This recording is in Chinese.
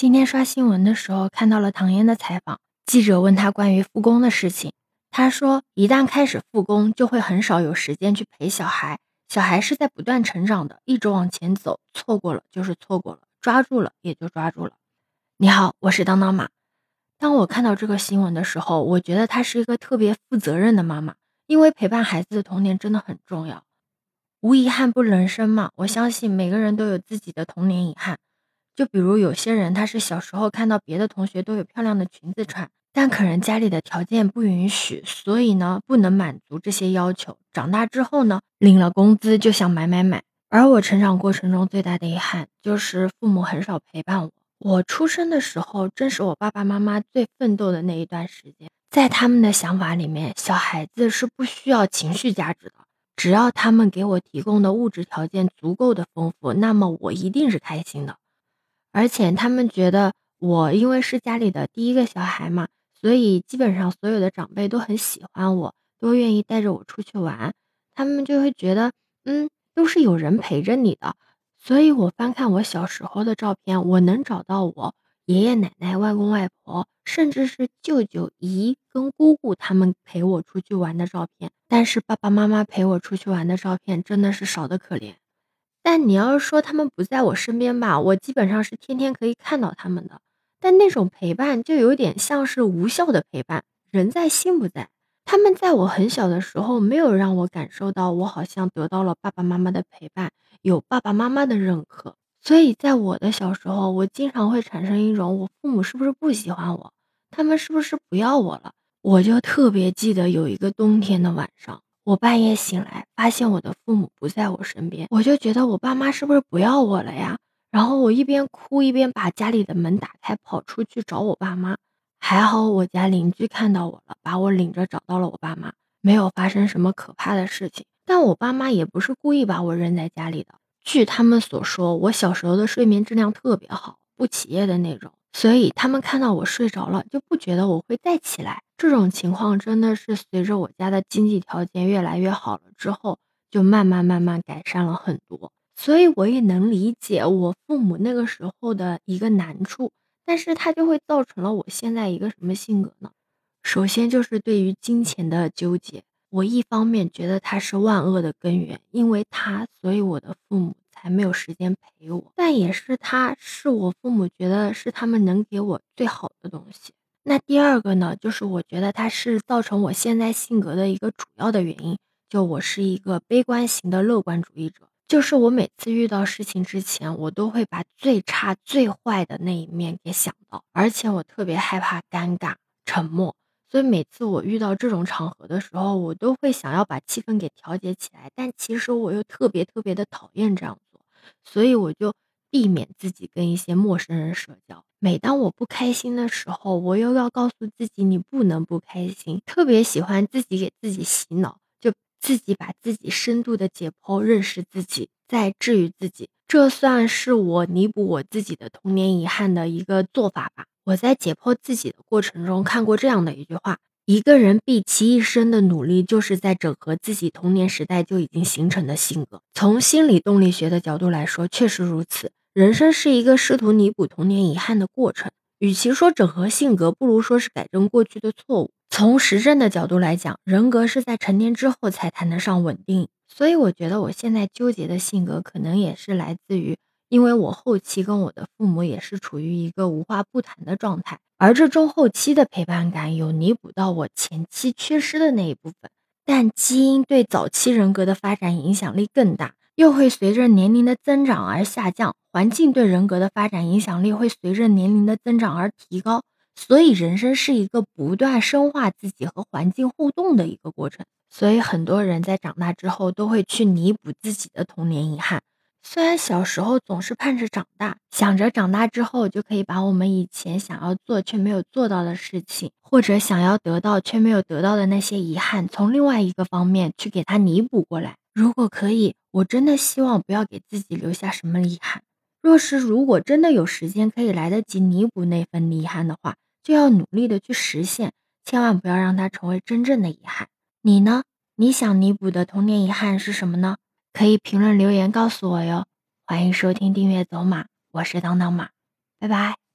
今天刷新闻的时候看到了唐嫣的采访，记者问她关于复工的事情，她说一旦开始复工，就会很少有时间去陪小孩。小孩是在不断成长的，一直往前走，错过了就是错过了，抓住了也就抓住了。你好，我是当当妈。当我看到这个新闻的时候，我觉得她是一个特别负责任的妈妈，因为陪伴孩子的童年真的很重要。无遗憾不人生嘛，我相信每个人都有自己的童年遗憾。就比如有些人，他是小时候看到别的同学都有漂亮的裙子穿，但可能家里的条件不允许，所以呢不能满足这些要求。长大之后呢，领了工资就想买买买。而我成长过程中最大的遗憾就是父母很少陪伴我。我出生的时候正是我爸爸妈妈最奋斗的那一段时间，在他们的想法里面，小孩子是不需要情绪价值的，只要他们给我提供的物质条件足够的丰富，那么我一定是开心的。而且他们觉得我因为是家里的第一个小孩嘛，所以基本上所有的长辈都很喜欢我，都愿意带着我出去玩。他们就会觉得，嗯，都是有人陪着你的。所以我翻看我小时候的照片，我能找到我爷爷奶奶、外公外婆，甚至是舅舅姨跟姑姑他们陪我出去玩的照片。但是爸爸妈妈陪我出去玩的照片真的是少得可怜。但你要是说他们不在我身边吧，我基本上是天天可以看到他们的。但那种陪伴就有点像是无效的陪伴，人在心不在。他们在我很小的时候没有让我感受到我好像得到了爸爸妈妈的陪伴，有爸爸妈妈的认可。所以在我的小时候，我经常会产生一种我父母是不是不喜欢我，他们是不是不要我了？我就特别记得有一个冬天的晚上。我半夜醒来，发现我的父母不在我身边，我就觉得我爸妈是不是不要我了呀？然后我一边哭一边把家里的门打开，跑出去找我爸妈。还好我家邻居看到我了，把我领着找到了我爸妈，没有发生什么可怕的事情。但我爸妈也不是故意把我扔在家里的，据他们所说，我小时候的睡眠质量特别好，不起夜的那种。所以他们看到我睡着了，就不觉得我会再起来。这种情况真的是随着我家的经济条件越来越好了之后，就慢慢慢慢改善了很多。所以我也能理解我父母那个时候的一个难处，但是它就会造成了我现在一个什么性格呢？首先就是对于金钱的纠结，我一方面觉得它是万恶的根源，因为它，所以我的父母。才没有时间陪我，但也是他是我父母觉得是他们能给我最好的东西。那第二个呢，就是我觉得他是造成我现在性格的一个主要的原因。就我是一个悲观型的乐观主义者，就是我每次遇到事情之前，我都会把最差最坏的那一面给想到，而且我特别害怕尴尬沉默，所以每次我遇到这种场合的时候，我都会想要把气氛给调节起来，但其实我又特别特别的讨厌这样。所以我就避免自己跟一些陌生人社交。每当我不开心的时候，我又要告诉自己你不能不开心。特别喜欢自己给自己洗脑，就自己把自己深度的解剖、认识自己，再治愈自己。这算是我弥补我自己的童年遗憾的一个做法吧。我在解剖自己的过程中看过这样的一句话。一个人毕其一生的努力，就是在整合自己童年时代就已经形成的性格。从心理动力学的角度来说，确实如此。人生是一个试图弥补童年遗憾的过程。与其说整合性格，不如说是改正过去的错误。从实证的角度来讲，人格是在成年之后才谈得上稳定。所以，我觉得我现在纠结的性格，可能也是来自于。因为我后期跟我的父母也是处于一个无话不谈的状态，而这中后期的陪伴感有弥补到我前期缺失的那一部分，但基因对早期人格的发展影响力更大，又会随着年龄的增长而下降；环境对人格的发展影响力会随着年龄的增长而提高。所以，人生是一个不断深化自己和环境互动的一个过程。所以，很多人在长大之后都会去弥补自己的童年遗憾。虽然小时候总是盼着长大，想着长大之后就可以把我们以前想要做却没有做到的事情，或者想要得到却没有得到的那些遗憾，从另外一个方面去给它弥补过来。如果可以，我真的希望不要给自己留下什么遗憾。若是如果真的有时间可以来得及弥补那份遗憾的话，就要努力的去实现，千万不要让它成为真正的遗憾。你呢？你想弥补的童年遗憾是什么呢？可以评论留言告诉我哟，欢迎收听订阅走马，我是当当马，拜拜。